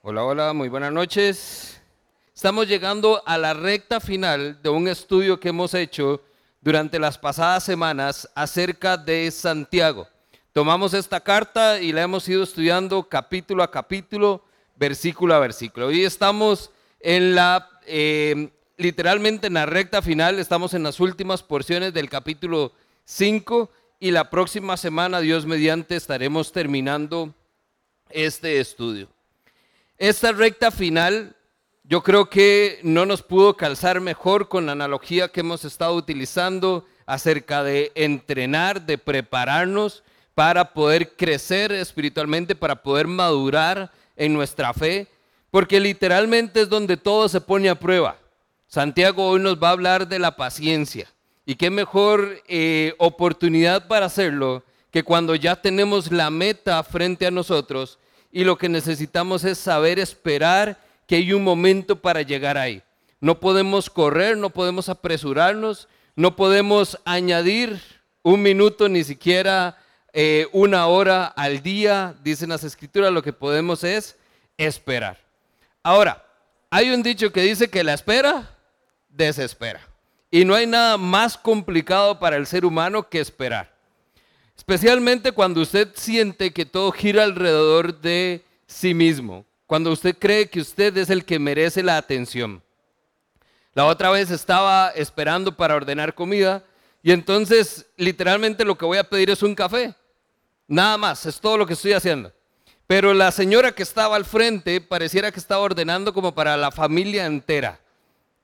Hola, hola, muy buenas noches. Estamos llegando a la recta final de un estudio que hemos hecho durante las pasadas semanas acerca de Santiago. Tomamos esta carta y la hemos ido estudiando capítulo a capítulo, versículo a versículo. Hoy estamos en la, eh, literalmente en la recta final, estamos en las últimas porciones del capítulo 5 y la próxima semana, Dios mediante, estaremos terminando este estudio. Esta recta final yo creo que no nos pudo calzar mejor con la analogía que hemos estado utilizando acerca de entrenar, de prepararnos para poder crecer espiritualmente, para poder madurar en nuestra fe, porque literalmente es donde todo se pone a prueba. Santiago hoy nos va a hablar de la paciencia. Y qué mejor eh, oportunidad para hacerlo que cuando ya tenemos la meta frente a nosotros y lo que necesitamos es saber esperar que hay un momento para llegar ahí. No podemos correr, no podemos apresurarnos, no podemos añadir un minuto, ni siquiera eh, una hora al día, dicen las escrituras, lo que podemos es esperar. Ahora, hay un dicho que dice que la espera desespera. Y no hay nada más complicado para el ser humano que esperar. Especialmente cuando usted siente que todo gira alrededor de sí mismo, cuando usted cree que usted es el que merece la atención. La otra vez estaba esperando para ordenar comida y entonces literalmente lo que voy a pedir es un café. Nada más, es todo lo que estoy haciendo. Pero la señora que estaba al frente pareciera que estaba ordenando como para la familia entera.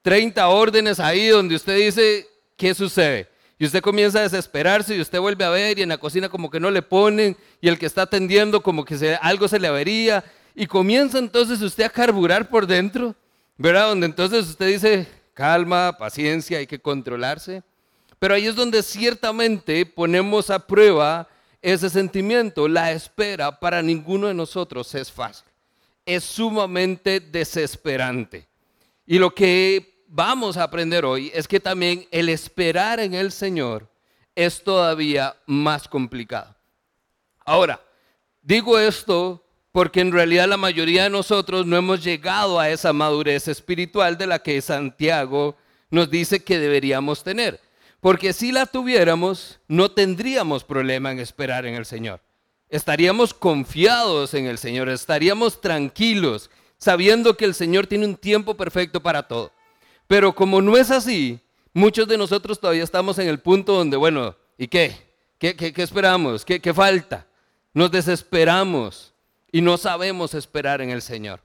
30 órdenes ahí donde usted dice, ¿qué sucede? Y usted comienza a desesperarse y usted vuelve a ver y en la cocina como que no le ponen y el que está atendiendo como que algo se le avería y comienza entonces usted a carburar por dentro, ¿verdad? Donde entonces usted dice, calma, paciencia, hay que controlarse. Pero ahí es donde ciertamente ponemos a prueba ese sentimiento. La espera para ninguno de nosotros es fácil. Es sumamente desesperante. Y lo que vamos a aprender hoy es que también el esperar en el Señor es todavía más complicado. Ahora, digo esto porque en realidad la mayoría de nosotros no hemos llegado a esa madurez espiritual de la que Santiago nos dice que deberíamos tener. Porque si la tuviéramos, no tendríamos problema en esperar en el Señor. Estaríamos confiados en el Señor, estaríamos tranquilos, sabiendo que el Señor tiene un tiempo perfecto para todo. Pero como no es así, muchos de nosotros todavía estamos en el punto donde, bueno, ¿y qué? ¿Qué, esperamos? ¿Qué, ¿Qué falta? Nos desesperamos y no sabemos esperar en el Señor.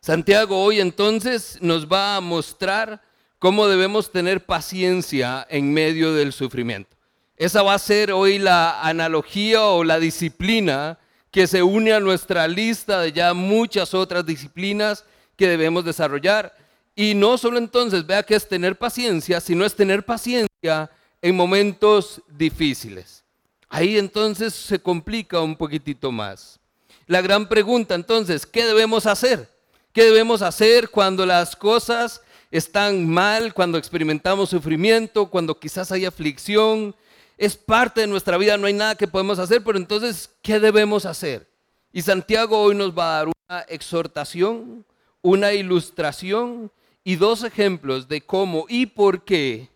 Santiago hoy entonces nos va a mostrar cómo debemos tener paciencia en medio del sufrimiento. Esa va a ser hoy la analogía o la disciplina que se une a nuestra lista de ya muchas otras disciplinas que debemos desarrollar. Y no solo entonces vea que es tener paciencia, sino es tener paciencia en momentos difíciles. Ahí entonces se complica un poquitito más. La gran pregunta entonces, ¿qué debemos hacer? ¿Qué debemos hacer cuando las cosas están mal, cuando experimentamos sufrimiento, cuando quizás hay aflicción? Es parte de nuestra vida, no hay nada que podemos hacer, pero entonces, ¿qué debemos hacer? Y Santiago hoy nos va a dar una exhortación, una ilustración y dos ejemplos de cómo y por qué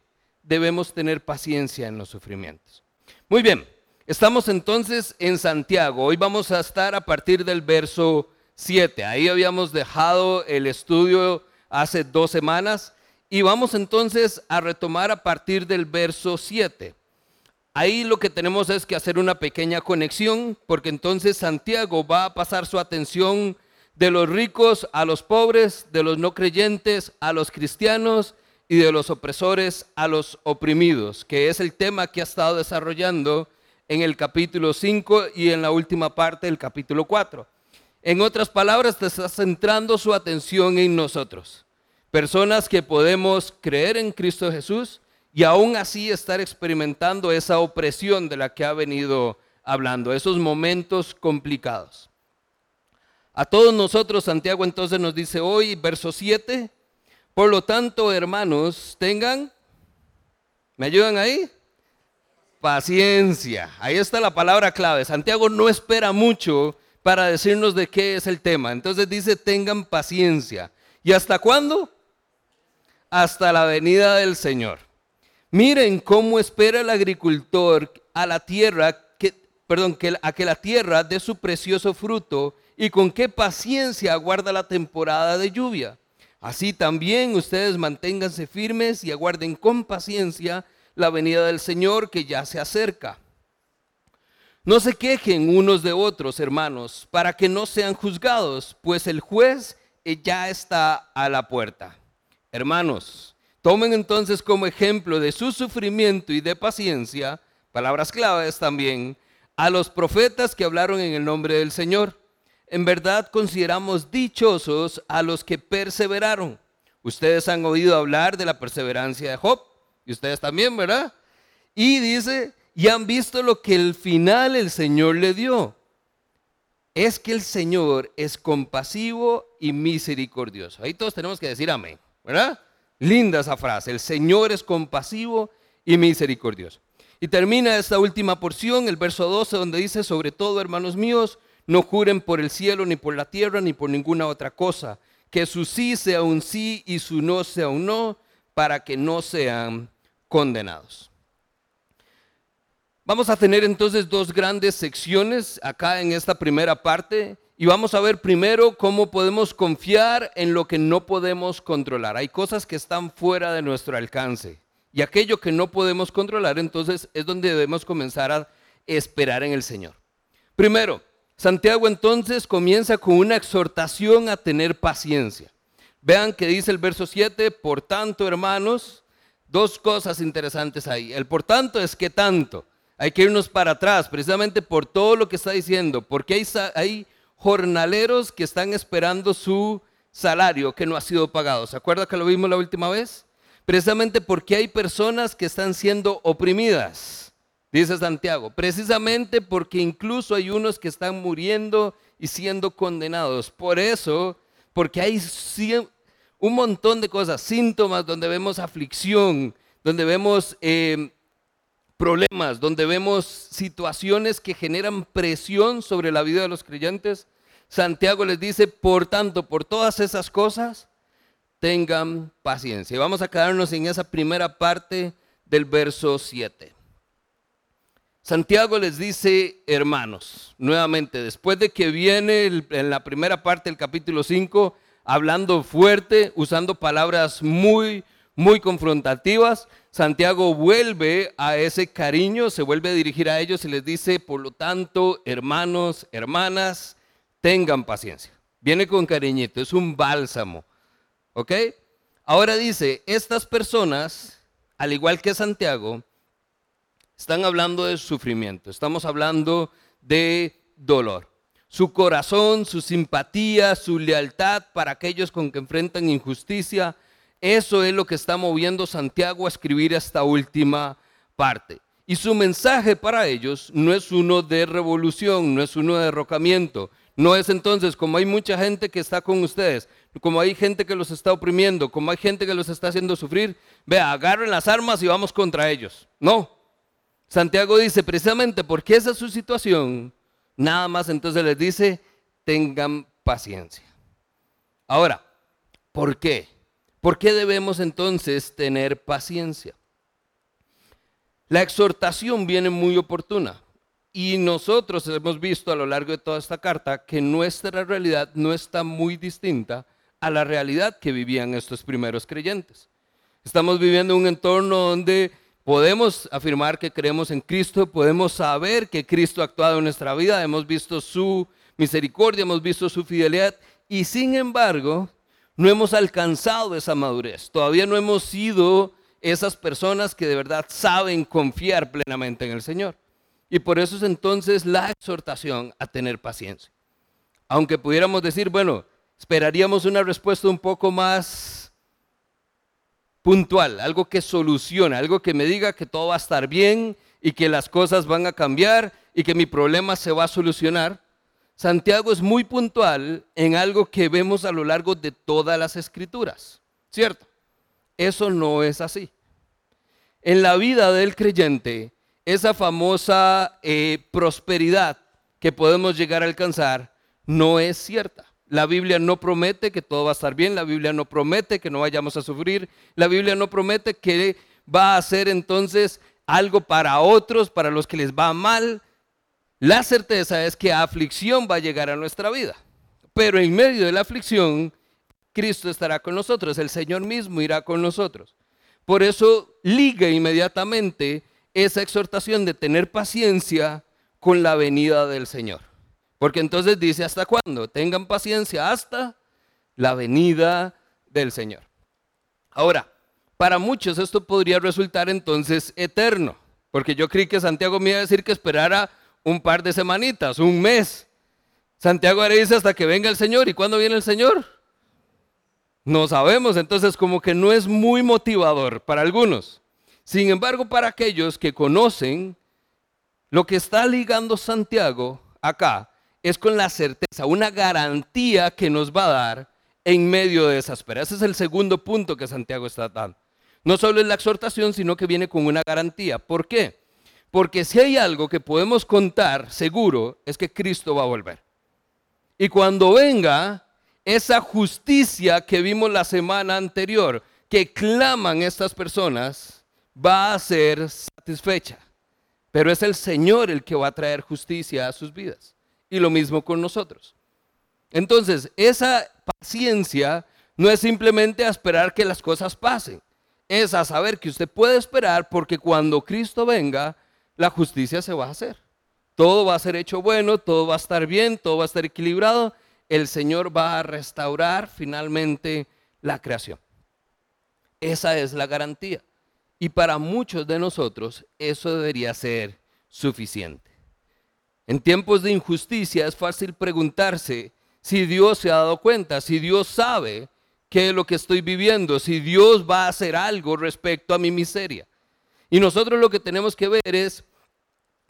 debemos tener paciencia en los sufrimientos. Muy bien, estamos entonces en Santiago. Hoy vamos a estar a partir del verso 7. Ahí habíamos dejado el estudio hace dos semanas y vamos entonces a retomar a partir del verso 7. Ahí lo que tenemos es que hacer una pequeña conexión porque entonces Santiago va a pasar su atención de los ricos a los pobres, de los no creyentes a los cristianos y de los opresores a los oprimidos, que es el tema que ha estado desarrollando en el capítulo 5 y en la última parte del capítulo 4. En otras palabras, te está centrando su atención en nosotros, personas que podemos creer en Cristo Jesús y aún así estar experimentando esa opresión de la que ha venido hablando, esos momentos complicados. A todos nosotros, Santiago entonces nos dice hoy, verso 7, por lo tanto, hermanos, tengan, ¿me ayudan ahí? Paciencia. Ahí está la palabra clave. Santiago no espera mucho para decirnos de qué es el tema. Entonces dice, tengan paciencia. ¿Y hasta cuándo? Hasta la venida del Señor. Miren cómo espera el agricultor a la tierra, que, perdón, que, a que la tierra dé su precioso fruto y con qué paciencia aguarda la temporada de lluvia. Así también ustedes manténganse firmes y aguarden con paciencia la venida del Señor que ya se acerca. No se quejen unos de otros, hermanos, para que no sean juzgados, pues el juez ya está a la puerta. Hermanos, tomen entonces como ejemplo de su sufrimiento y de paciencia, palabras claves también, a los profetas que hablaron en el nombre del Señor. En verdad consideramos dichosos a los que perseveraron. Ustedes han oído hablar de la perseverancia de Job, y ustedes también, ¿verdad? Y dice, y han visto lo que el final el Señor le dio. Es que el Señor es compasivo y misericordioso. Ahí todos tenemos que decir amén, ¿verdad? Linda esa frase. El Señor es compasivo y misericordioso. Y termina esta última porción, el verso 12, donde dice, sobre todo, hermanos míos, no juren por el cielo, ni por la tierra, ni por ninguna otra cosa. Que su sí sea un sí y su no sea un no, para que no sean condenados. Vamos a tener entonces dos grandes secciones acá en esta primera parte y vamos a ver primero cómo podemos confiar en lo que no podemos controlar. Hay cosas que están fuera de nuestro alcance y aquello que no podemos controlar entonces es donde debemos comenzar a esperar en el Señor. Primero, Santiago entonces comienza con una exhortación a tener paciencia. Vean que dice el verso 7, por tanto hermanos, dos cosas interesantes ahí. El por tanto es que tanto hay que irnos para atrás, precisamente por todo lo que está diciendo, porque hay, hay jornaleros que están esperando su salario que no ha sido pagado. ¿Se acuerda que lo vimos la última vez? Precisamente porque hay personas que están siendo oprimidas, dice Santiago. Precisamente porque incluso hay unos que están muriendo y siendo condenados. Por eso, porque hay un montón de cosas, síntomas donde vemos aflicción, donde vemos eh, problemas, donde vemos situaciones que generan presión sobre la vida de los creyentes, Santiago les dice, por tanto, por todas esas cosas, tengan paciencia. Y vamos a quedarnos en esa primera parte del verso 7. Santiago les dice, hermanos, nuevamente, después de que viene en la primera parte del capítulo 5, hablando fuerte, usando palabras muy, muy confrontativas, Santiago vuelve a ese cariño, se vuelve a dirigir a ellos y les dice, por lo tanto, hermanos, hermanas, tengan paciencia. Viene con cariñito, es un bálsamo. ¿Ok? Ahora dice, estas personas, al igual que Santiago, están hablando de sufrimiento, estamos hablando de dolor. Su corazón, su simpatía, su lealtad para aquellos con que enfrentan injusticia, eso es lo que está moviendo Santiago a escribir esta última parte. Y su mensaje para ellos no es uno de revolución, no es uno de derrocamiento. No es entonces como hay mucha gente que está con ustedes, como hay gente que los está oprimiendo, como hay gente que los está haciendo sufrir, vea, agarren las armas y vamos contra ellos. No. Santiago dice precisamente porque esa es su situación, nada más entonces les dice, tengan paciencia. Ahora, ¿por qué? ¿Por qué debemos entonces tener paciencia? La exhortación viene muy oportuna y nosotros hemos visto a lo largo de toda esta carta que nuestra realidad no está muy distinta a la realidad que vivían estos primeros creyentes. Estamos viviendo un entorno donde podemos afirmar que creemos en Cristo, podemos saber que Cristo ha actuado en nuestra vida, hemos visto su misericordia, hemos visto su fidelidad y sin embargo no hemos alcanzado esa madurez. Todavía no hemos sido esas personas que de verdad saben confiar plenamente en el Señor. Y por eso es entonces la exhortación a tener paciencia. Aunque pudiéramos decir, bueno, esperaríamos una respuesta un poco más puntual, algo que solucione, algo que me diga que todo va a estar bien y que las cosas van a cambiar y que mi problema se va a solucionar. Santiago es muy puntual en algo que vemos a lo largo de todas las escrituras, ¿cierto? Eso no es así. En la vida del creyente, esa famosa eh, prosperidad que podemos llegar a alcanzar no es cierta. La Biblia no promete que todo va a estar bien, la Biblia no promete que no vayamos a sufrir, la Biblia no promete que va a ser entonces algo para otros, para los que les va mal. La certeza es que aflicción va a llegar a nuestra vida, pero en medio de la aflicción, Cristo estará con nosotros, el Señor mismo irá con nosotros. Por eso liga inmediatamente esa exhortación de tener paciencia con la venida del Señor. Porque entonces dice, ¿hasta cuándo? Tengan paciencia hasta la venida del Señor. Ahora, para muchos esto podría resultar entonces eterno, porque yo creí que Santiago me iba a decir que esperara un par de semanitas, un mes. Santiago ahora dice hasta que venga el Señor. ¿Y cuándo viene el Señor? No sabemos, entonces como que no es muy motivador para algunos. Sin embargo, para aquellos que conocen, lo que está ligando Santiago acá es con la certeza, una garantía que nos va a dar en medio de esa espera. Ese es el segundo punto que Santiago está dando. No solo es la exhortación, sino que viene con una garantía. ¿Por qué? Porque si hay algo que podemos contar seguro es que Cristo va a volver. Y cuando venga, esa justicia que vimos la semana anterior, que claman estas personas, va a ser satisfecha. Pero es el Señor el que va a traer justicia a sus vidas y lo mismo con nosotros. Entonces, esa paciencia no es simplemente a esperar que las cosas pasen, es a saber que usted puede esperar porque cuando Cristo venga, la justicia se va a hacer. Todo va a ser hecho bueno, todo va a estar bien, todo va a estar equilibrado. El Señor va a restaurar finalmente la creación. Esa es la garantía. Y para muchos de nosotros eso debería ser suficiente. En tiempos de injusticia es fácil preguntarse si Dios se ha dado cuenta, si Dios sabe qué es lo que estoy viviendo, si Dios va a hacer algo respecto a mi miseria. Y nosotros lo que tenemos que ver es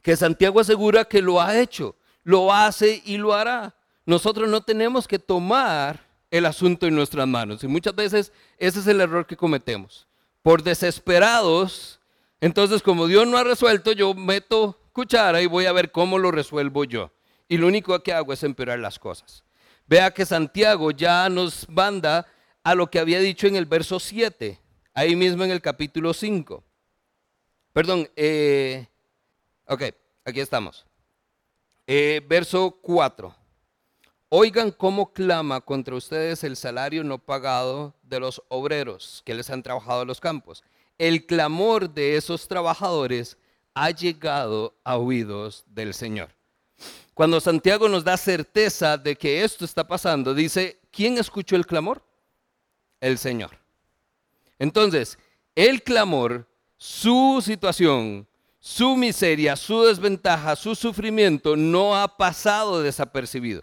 que Santiago asegura que lo ha hecho, lo hace y lo hará. Nosotros no tenemos que tomar el asunto en nuestras manos. Y muchas veces ese es el error que cometemos. Por desesperados, entonces como Dios no ha resuelto, yo meto cuchara y voy a ver cómo lo resuelvo yo. Y lo único que hago es empeorar las cosas. Vea que Santiago ya nos manda a lo que había dicho en el verso 7, ahí mismo en el capítulo 5. Perdón, eh, ok, aquí estamos. Eh, verso 4. Oigan cómo clama contra ustedes el salario no pagado de los obreros que les han trabajado en los campos. El clamor de esos trabajadores ha llegado a oídos del Señor. Cuando Santiago nos da certeza de que esto está pasando, dice, ¿quién escuchó el clamor? El Señor. Entonces, el clamor, su situación, su miseria, su desventaja, su sufrimiento no ha pasado desapercibido.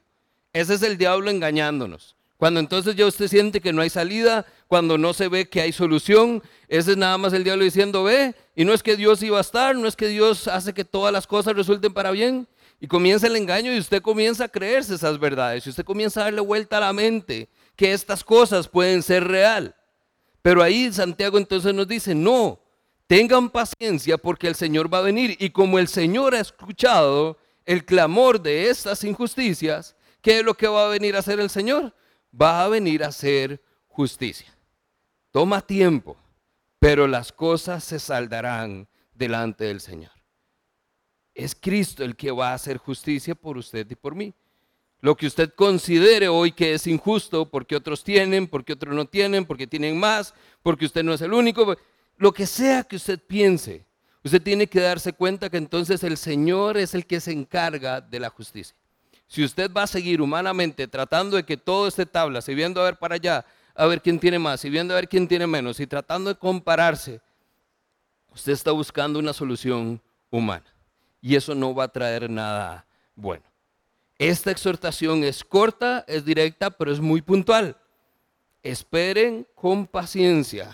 Ese es el diablo engañándonos. Cuando entonces ya usted siente que no hay salida, cuando no se ve que hay solución, ese es nada más el diablo diciendo, ve, y no es que Dios iba a estar, no es que Dios hace que todas las cosas resulten para bien. Y comienza el engaño y usted comienza a creerse esas verdades, y usted comienza a darle vuelta a la mente que estas cosas pueden ser real. Pero ahí Santiago entonces nos dice, no, tengan paciencia porque el Señor va a venir. Y como el Señor ha escuchado el clamor de estas injusticias, ¿qué es lo que va a venir a hacer el Señor? Va a venir a hacer justicia. Toma tiempo, pero las cosas se saldarán delante del Señor. Es Cristo el que va a hacer justicia por usted y por mí. Lo que usted considere hoy que es injusto porque otros tienen, porque otros no tienen, porque tienen más, porque usted no es el único, lo que sea que usted piense, usted tiene que darse cuenta que entonces el Señor es el que se encarga de la justicia. Si usted va a seguir humanamente tratando de que todo esté tabla, si viendo a ver para allá, a ver quién tiene más, y viendo a ver quién tiene menos, y tratando de compararse, usted está buscando una solución humana. Y eso no va a traer nada bueno. Esta exhortación es corta, es directa, pero es muy puntual. Esperen con paciencia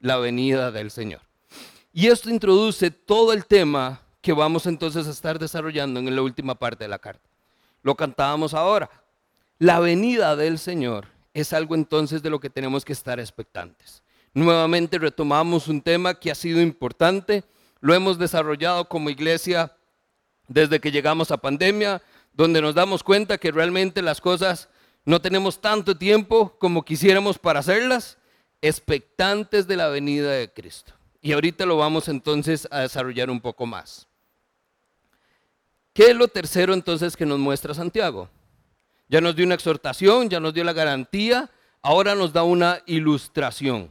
la venida del Señor. Y esto introduce todo el tema que vamos entonces a estar desarrollando en la última parte de la carta. Lo cantábamos ahora. La venida del Señor es algo entonces de lo que tenemos que estar expectantes. Nuevamente retomamos un tema que ha sido importante, lo hemos desarrollado como iglesia desde que llegamos a pandemia, donde nos damos cuenta que realmente las cosas no tenemos tanto tiempo como quisiéramos para hacerlas, expectantes de la venida de Cristo. Y ahorita lo vamos entonces a desarrollar un poco más. ¿Qué es lo tercero entonces que nos muestra Santiago? Ya nos dio una exhortación, ya nos dio la garantía, ahora nos da una ilustración.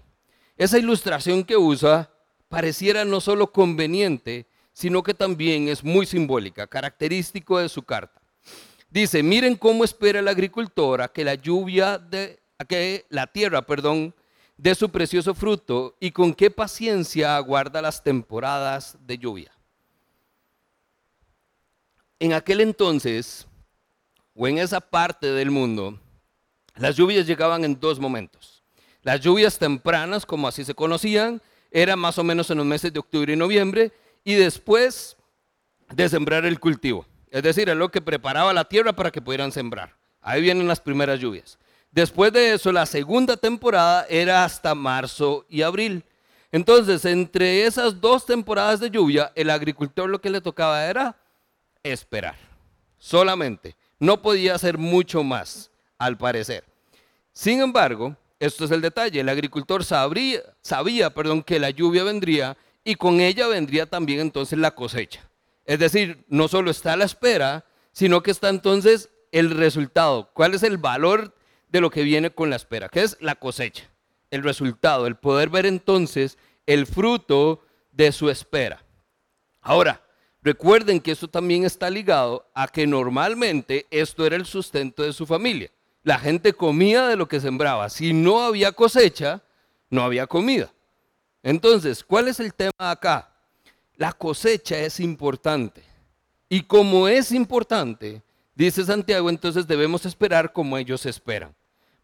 Esa ilustración que usa pareciera no solo conveniente, sino que también es muy simbólica, característico de su carta. Dice, miren cómo espera el agricultor a que la lluvia de, que la tierra, perdón, dé su precioso fruto y con qué paciencia aguarda las temporadas de lluvia. En aquel entonces, o en esa parte del mundo, las lluvias llegaban en dos momentos. Las lluvias tempranas, como así se conocían, eran más o menos en los meses de octubre y noviembre, y después de sembrar el cultivo. Es decir, es lo que preparaba la tierra para que pudieran sembrar. Ahí vienen las primeras lluvias. Después de eso, la segunda temporada era hasta marzo y abril. Entonces, entre esas dos temporadas de lluvia, el agricultor lo que le tocaba era esperar. Solamente. No podía hacer mucho más, al parecer. Sin embargo, esto es el detalle, el agricultor sabría, sabía perdón, que la lluvia vendría y con ella vendría también entonces la cosecha. Es decir, no solo está la espera, sino que está entonces el resultado. ¿Cuál es el valor de lo que viene con la espera? ¿Qué es la cosecha? El resultado, el poder ver entonces el fruto de su espera. Ahora, recuerden que esto también está ligado a que normalmente esto era el sustento de su familia. La gente comía de lo que sembraba. Si no había cosecha, no había comida. Entonces, ¿cuál es el tema acá? La cosecha es importante. Y como es importante, dice Santiago, entonces debemos esperar como ellos esperan.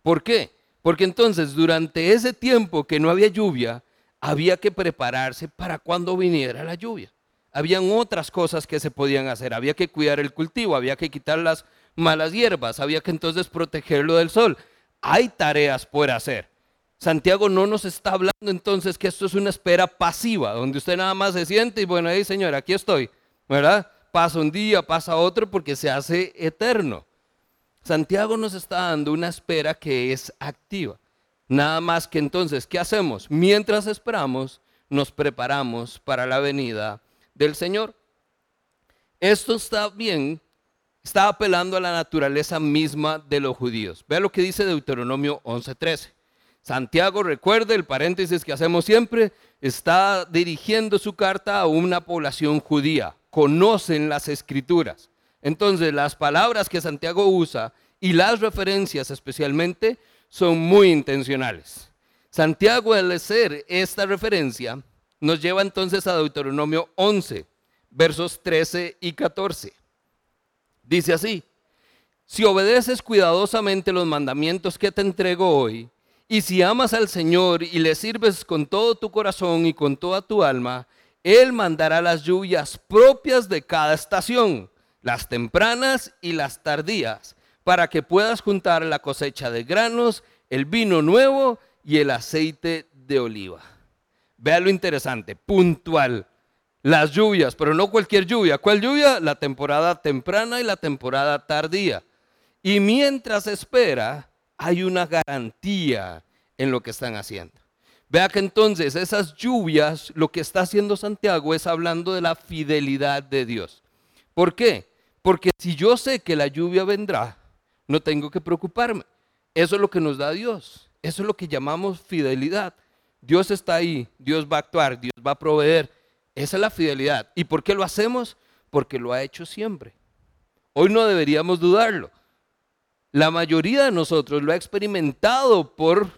¿Por qué? Porque entonces durante ese tiempo que no había lluvia, había que prepararse para cuando viniera la lluvia. Habían otras cosas que se podían hacer. Había que cuidar el cultivo, había que quitar las malas hierbas, había que entonces protegerlo del sol. Hay tareas por hacer. Santiago no nos está hablando entonces que esto es una espera pasiva, donde usted nada más se siente y bueno, ahí señor, aquí estoy, ¿verdad? Pasa un día, pasa otro porque se hace eterno. Santiago nos está dando una espera que es activa. Nada más que entonces, ¿qué hacemos? Mientras esperamos, nos preparamos para la venida del Señor. Esto está bien, está apelando a la naturaleza misma de los judíos. Vea lo que dice Deuteronomio 11:13. Santiago, recuerde el paréntesis que hacemos siempre, está dirigiendo su carta a una población judía. Conocen las escrituras. Entonces, las palabras que Santiago usa y las referencias especialmente son muy intencionales. Santiago, al hacer esta referencia, nos lleva entonces a Deuteronomio 11, versos 13 y 14. Dice así, si obedeces cuidadosamente los mandamientos que te entrego hoy, y si amas al Señor y le sirves con todo tu corazón y con toda tu alma, Él mandará las lluvias propias de cada estación, las tempranas y las tardías, para que puedas juntar la cosecha de granos, el vino nuevo y el aceite de oliva. Vea lo interesante, puntual. Las lluvias, pero no cualquier lluvia. ¿Cuál lluvia? La temporada temprana y la temporada tardía. Y mientras espera, hay una garantía en lo que están haciendo. Vea que entonces esas lluvias, lo que está haciendo Santiago es hablando de la fidelidad de Dios. ¿Por qué? Porque si yo sé que la lluvia vendrá, no tengo que preocuparme. Eso es lo que nos da Dios. Eso es lo que llamamos fidelidad. Dios está ahí, Dios va a actuar, Dios va a proveer. Esa es la fidelidad. ¿Y por qué lo hacemos? Porque lo ha hecho siempre. Hoy no deberíamos dudarlo. La mayoría de nosotros lo ha experimentado por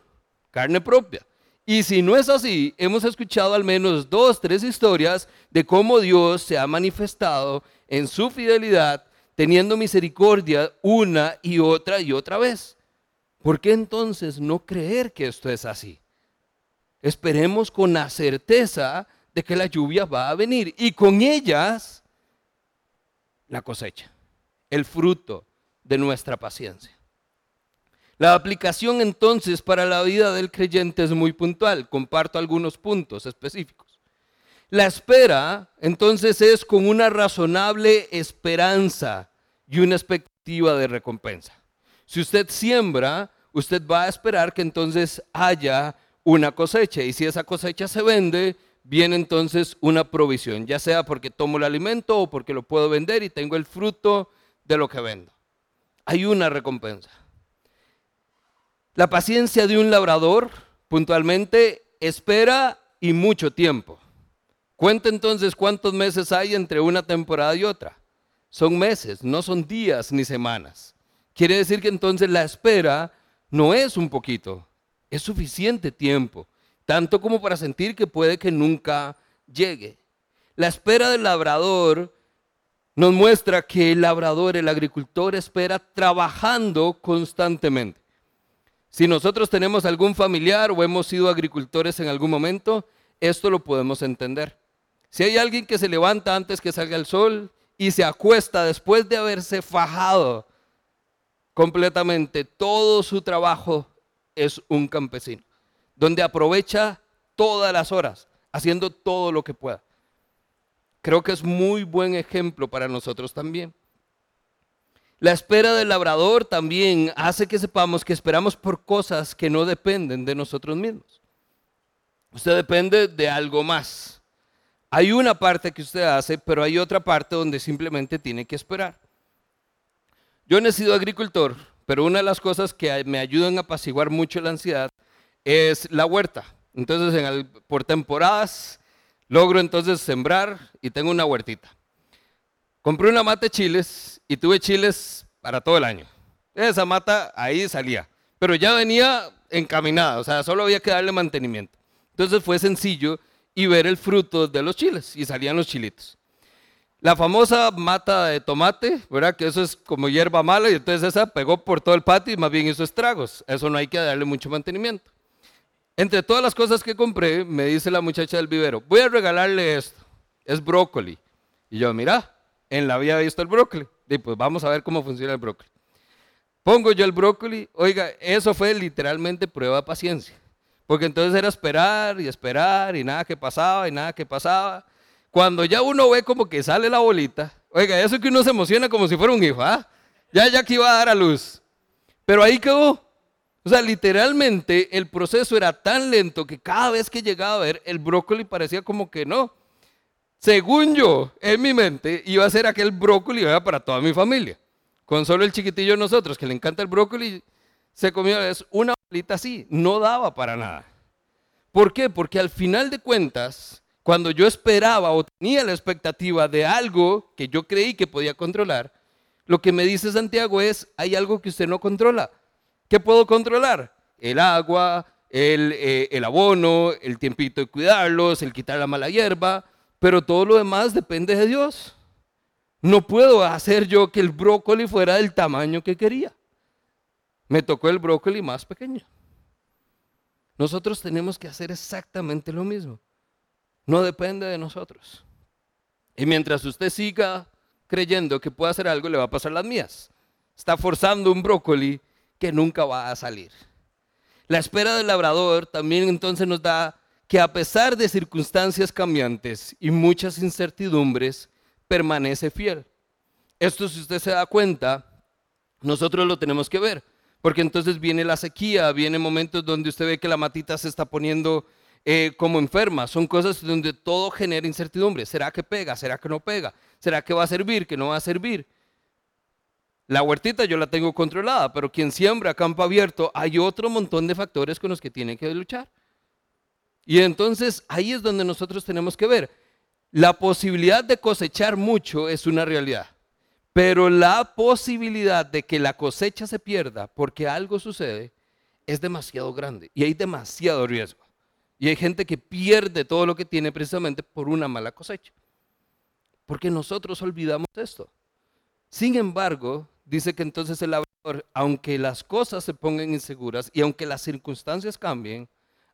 carne propia. Y si no es así, hemos escuchado al menos dos, tres historias de cómo Dios se ha manifestado en su fidelidad, teniendo misericordia una y otra y otra vez. ¿Por qué entonces no creer que esto es así? Esperemos con la certeza de que la lluvia va a venir y con ellas la cosecha, el fruto, de nuestra paciencia. La aplicación entonces para la vida del creyente es muy puntual. Comparto algunos puntos específicos. La espera entonces es con una razonable esperanza y una expectativa de recompensa. Si usted siembra, usted va a esperar que entonces haya una cosecha y si esa cosecha se vende, viene entonces una provisión, ya sea porque tomo el alimento o porque lo puedo vender y tengo el fruto de lo que vendo. Hay una recompensa. La paciencia de un labrador puntualmente espera y mucho tiempo. Cuenta entonces cuántos meses hay entre una temporada y otra. Son meses, no son días ni semanas. Quiere decir que entonces la espera no es un poquito, es suficiente tiempo tanto como para sentir que puede que nunca llegue. La espera del labrador nos muestra que el labrador, el agricultor, espera trabajando constantemente. Si nosotros tenemos algún familiar o hemos sido agricultores en algún momento, esto lo podemos entender. Si hay alguien que se levanta antes que salga el sol y se acuesta después de haberse fajado completamente, todo su trabajo es un campesino donde aprovecha todas las horas, haciendo todo lo que pueda. Creo que es muy buen ejemplo para nosotros también. La espera del labrador también hace que sepamos que esperamos por cosas que no dependen de nosotros mismos. Usted depende de algo más. Hay una parte que usted hace, pero hay otra parte donde simplemente tiene que esperar. Yo he sido agricultor, pero una de las cosas que me ayudan a apaciguar mucho la ansiedad es la huerta. Entonces, por temporadas logro entonces sembrar y tengo una huertita. Compré una mata de chiles y tuve chiles para todo el año. Esa mata ahí salía, pero ya venía encaminada, o sea, solo había que darle mantenimiento. Entonces fue sencillo y ver el fruto de los chiles y salían los chilitos. La famosa mata de tomate, ¿verdad? Que eso es como hierba mala y entonces esa pegó por todo el patio y más bien hizo estragos. Eso no hay que darle mucho mantenimiento. Entre todas las cosas que compré, me dice la muchacha del vivero, voy a regalarle esto, es brócoli. Y yo, mira, en la había visto el brócoli. Y pues vamos a ver cómo funciona el brócoli. Pongo yo el brócoli, oiga, eso fue literalmente prueba de paciencia. Porque entonces era esperar y esperar y nada que pasaba y nada que pasaba. Cuando ya uno ve como que sale la bolita, oiga, eso que uno se emociona como si fuera un hijo, ¿ah? Ya, ya que iba a dar a luz. Pero ahí quedó. O sea, literalmente el proceso era tan lento que cada vez que llegaba a ver el brócoli parecía como que no. Según yo, en mi mente, iba a ser aquel brócoli para toda mi familia. Con solo el chiquitillo de nosotros, que le encanta el brócoli, se comió una bolita así, no daba para nada. ¿Por qué? Porque al final de cuentas, cuando yo esperaba o tenía la expectativa de algo que yo creí que podía controlar, lo que me dice Santiago es, hay algo que usted no controla. ¿Qué puedo controlar? El agua, eh, el, abono, el tiempito de cuidarlos, el quitar la mala hierba, pero todo lo demás depende de Dios. No puedo hacer yo que el brócoli fuera del tamaño que quería. Me tocó el brócoli más pequeño. Nosotros tenemos que hacer exactamente lo mismo. No depende de nosotros. Y mientras usted siga creyendo que puede hacer algo, le va a pasar las mías. Está forzando un brócoli que nunca va a salir. La espera del labrador también entonces nos da que a pesar de circunstancias cambiantes y muchas incertidumbres, permanece fiel. Esto si usted se da cuenta, nosotros lo tenemos que ver, porque entonces viene la sequía, viene momentos donde usted ve que la matita se está poniendo eh, como enferma, son cosas donde todo genera incertidumbre. ¿Será que pega? ¿Será que no pega? ¿Será que va a servir? ¿Que no va a servir? La huertita yo la tengo controlada, pero quien siembra campo abierto, hay otro montón de factores con los que tiene que luchar. Y entonces ahí es donde nosotros tenemos que ver. La posibilidad de cosechar mucho es una realidad, pero la posibilidad de que la cosecha se pierda porque algo sucede es demasiado grande y hay demasiado riesgo. Y hay gente que pierde todo lo que tiene precisamente por una mala cosecha. Porque nosotros olvidamos esto. Sin embargo, dice que entonces el labrador, aunque las cosas se pongan inseguras y aunque las circunstancias cambien,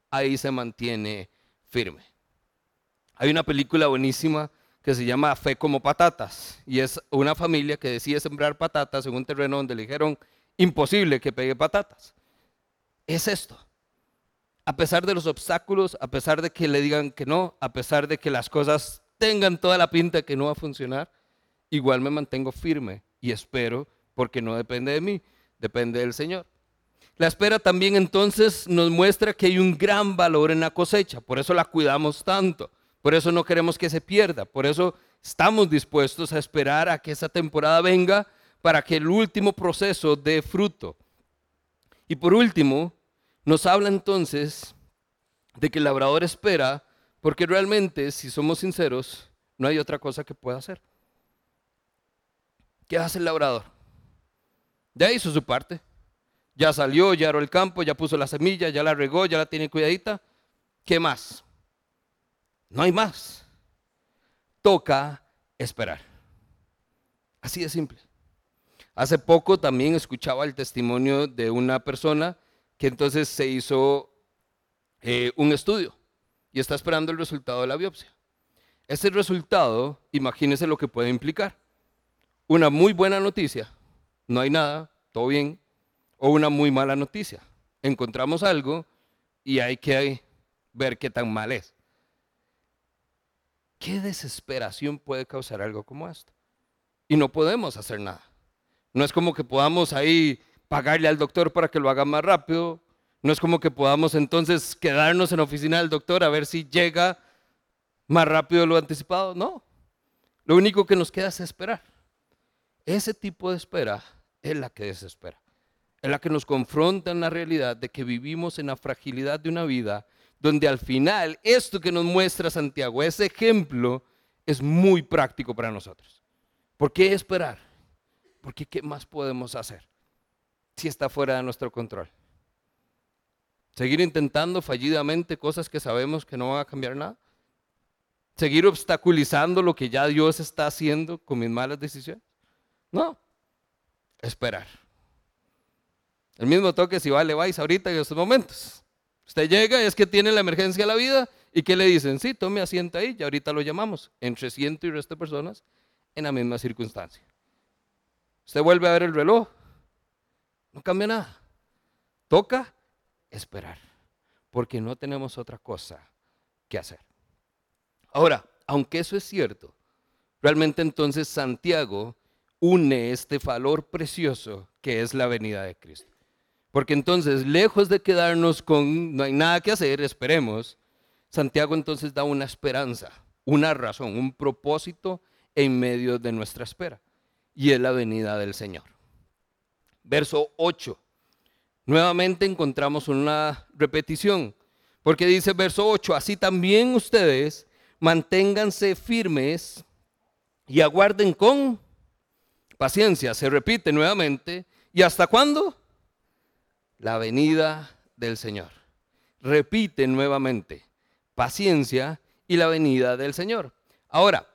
ahí se mantiene firme. Hay una película buenísima que se llama Fe como patatas y es una familia que decide sembrar patatas en un terreno donde le dijeron imposible que pegue patatas. Es esto. A pesar de los obstáculos, a pesar de que le digan que no, a pesar de que las cosas tengan toda la pinta que no va a funcionar, igual me mantengo firme y espero porque no depende de mí, depende del Señor. La espera también entonces nos muestra que hay un gran valor en la cosecha, por eso la cuidamos tanto, por eso no queremos que se pierda, por eso estamos dispuestos a esperar a que esa temporada venga para que el último proceso dé fruto. Y por último, nos habla entonces de que el labrador espera, porque realmente, si somos sinceros, no hay otra cosa que pueda hacer. ¿Qué hace el labrador? Ya hizo su parte. Ya salió, ya aró el campo, ya puso la semilla, ya la regó, ya la tiene cuidadita. ¿Qué más? No hay más. Toca esperar. Así de simple. Hace poco también escuchaba el testimonio de una persona entonces se hizo eh, un estudio y está esperando el resultado de la biopsia. Ese resultado, imagínense lo que puede implicar. Una muy buena noticia, no hay nada, todo bien, o una muy mala noticia. Encontramos algo y hay que ver qué tan mal es. ¿Qué desesperación puede causar algo como esto? Y no podemos hacer nada. No es como que podamos ahí pagarle al doctor para que lo haga más rápido. No es como que podamos entonces quedarnos en la oficina del doctor a ver si llega más rápido de lo anticipado. No. Lo único que nos queda es esperar. Ese tipo de espera es la que desespera en la que nos confronta en la realidad de que vivimos en la fragilidad de una vida donde al final esto que nos muestra Santiago, ese ejemplo, es muy práctico para nosotros. ¿Por qué esperar? Porque ¿qué más podemos hacer si está fuera de nuestro control? ¿Seguir intentando fallidamente cosas que sabemos que no van a cambiar nada? ¿Seguir obstaculizando lo que ya Dios está haciendo con mis malas decisiones? No, esperar. El mismo toque si vale vais ahorita en estos momentos. Usted llega y es que tiene la emergencia de la vida y ¿qué le dicen? Sí, tome asiento ahí y ahorita lo llamamos. Entre ciento y resto de personas en la misma circunstancia. Usted vuelve a ver el reloj. No cambia nada. Toca esperar. Porque no tenemos otra cosa que hacer. Ahora, aunque eso es cierto, realmente entonces Santiago une este valor precioso que es la venida de Cristo. Porque entonces, lejos de quedarnos con no hay nada que hacer, esperemos, Santiago entonces da una esperanza, una razón, un propósito en medio de nuestra espera. Y es la venida del Señor. Verso 8. Nuevamente encontramos una repetición, porque dice verso 8, así también ustedes manténganse firmes y aguarden con paciencia. Se repite nuevamente. ¿Y hasta cuándo? la venida del Señor. Repite nuevamente, paciencia y la venida del Señor. Ahora,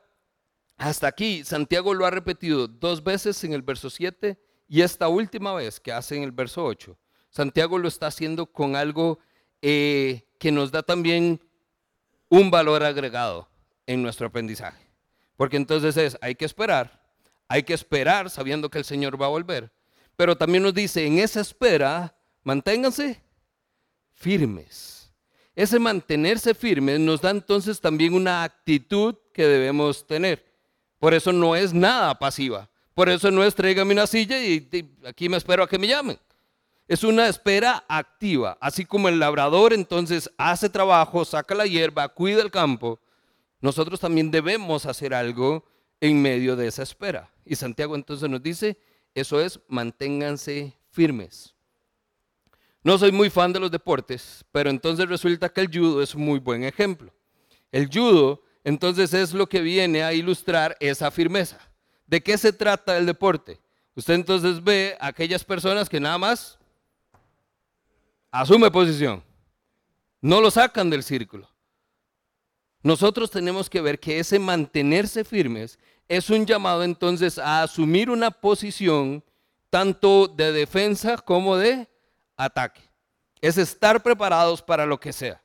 hasta aquí Santiago lo ha repetido dos veces en el verso 7 y esta última vez que hace en el verso 8. Santiago lo está haciendo con algo eh, que nos da también un valor agregado en nuestro aprendizaje. Porque entonces es, hay que esperar, hay que esperar sabiendo que el Señor va a volver. Pero también nos dice, en esa espera manténganse firmes. Ese mantenerse firmes nos da entonces también una actitud que debemos tener. Por eso no es nada pasiva. Por eso no es tráigame una silla y, aquí me espero a que me llamen. Es una espera activa. Así como el labrador entonces hace trabajo, saca la hierba, cuida el campo, nosotros también debemos hacer algo en medio de esa espera. Y Santiago entonces nos dice, eso es, manténganse firmes. No soy muy fan de los deportes, pero entonces resulta que el judo es un muy buen ejemplo. El judo entonces es lo que viene a ilustrar esa firmeza. ¿De qué se trata el deporte? Usted entonces ve a aquellas personas que nada más asume posición, no lo sacan del círculo. Nosotros tenemos que ver que ese mantenerse firmes es un llamado entonces a asumir una posición tanto de defensa como de ataque. Es estar preparados para lo que sea.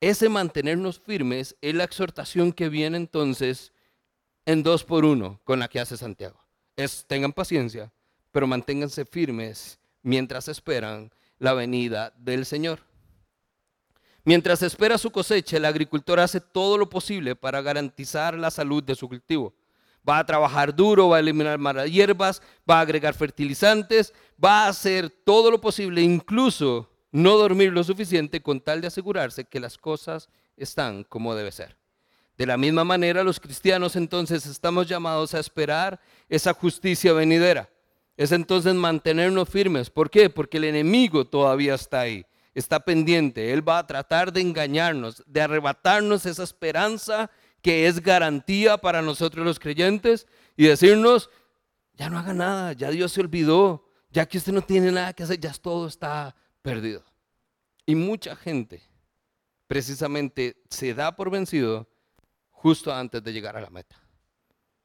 Ese mantenernos firmes es la exhortación que viene entonces en dos por uno con la que hace Santiago. Es tengan paciencia, pero manténganse firmes mientras esperan la venida del Señor. Mientras espera su cosecha, el agricultor hace todo lo posible para garantizar la salud de su cultivo. va a trabajar duro, va a eliminar malas hierbas, va a agregar fertilizantes, va a hacer todo lo posible, incluso no dormir lo suficiente con tal de asegurarse que las cosas están como debe ser. De la misma manera, los cristianos entonces estamos llamados a esperar esa justicia venidera. Es entonces mantenernos firmes. ¿Por qué? Porque el enemigo todavía está ahí, está pendiente. Él va a tratar de engañarnos, de arrebatarnos esa esperanza que es garantía para nosotros los creyentes y decirnos, ya no haga nada, ya Dios se olvidó, ya que usted no tiene nada que hacer, ya todo está perdido. Y mucha gente precisamente se da por vencido justo antes de llegar a la meta.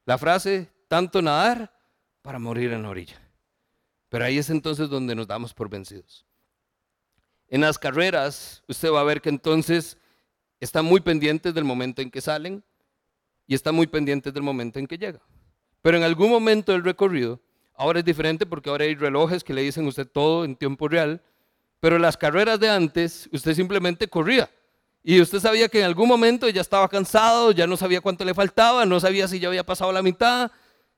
La frase, tanto nadar para morir en la orilla. Pero ahí es entonces donde nos damos por vencidos. En las carreras, usted va a ver que entonces están muy pendientes del momento en que salen y están muy pendientes del momento en que llegan. Pero en algún momento del recorrido, ahora es diferente porque ahora hay relojes que le dicen usted todo en tiempo real, pero las carreras de antes, usted simplemente corría. Y usted sabía que en algún momento ya estaba cansado, ya no sabía cuánto le faltaba, no sabía si ya había pasado la mitad.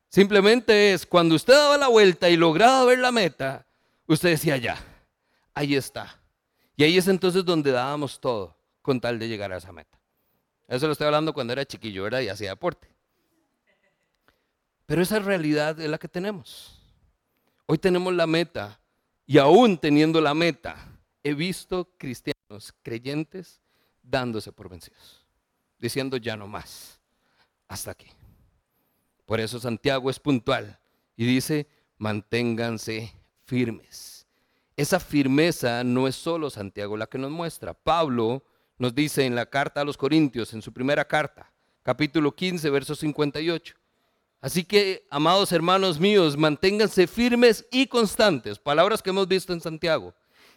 Simplemente es cuando usted daba la vuelta y lograba ver la meta, usted decía ya, ahí está. Y ahí es entonces donde dábamos todo con tal de llegar a esa meta. Eso lo estoy hablando cuando era chiquillo, ¿verdad? Y hacía deporte. Pero esa realidad es la que tenemos. Hoy tenemos la meta y aún teniendo la meta, he visto cristianos creyentes dándose por vencidos, diciendo ya no más, hasta aquí. Por eso Santiago es puntual y dice, manténganse firmes. Esa firmeza no es solo Santiago la que nos muestra. Pablo nos dice en la carta a los Corintios, en su primera carta, capítulo 15, verso 58. Así que, amados hermanos míos, manténganse firmes y constantes, palabras que hemos visto en Santiago,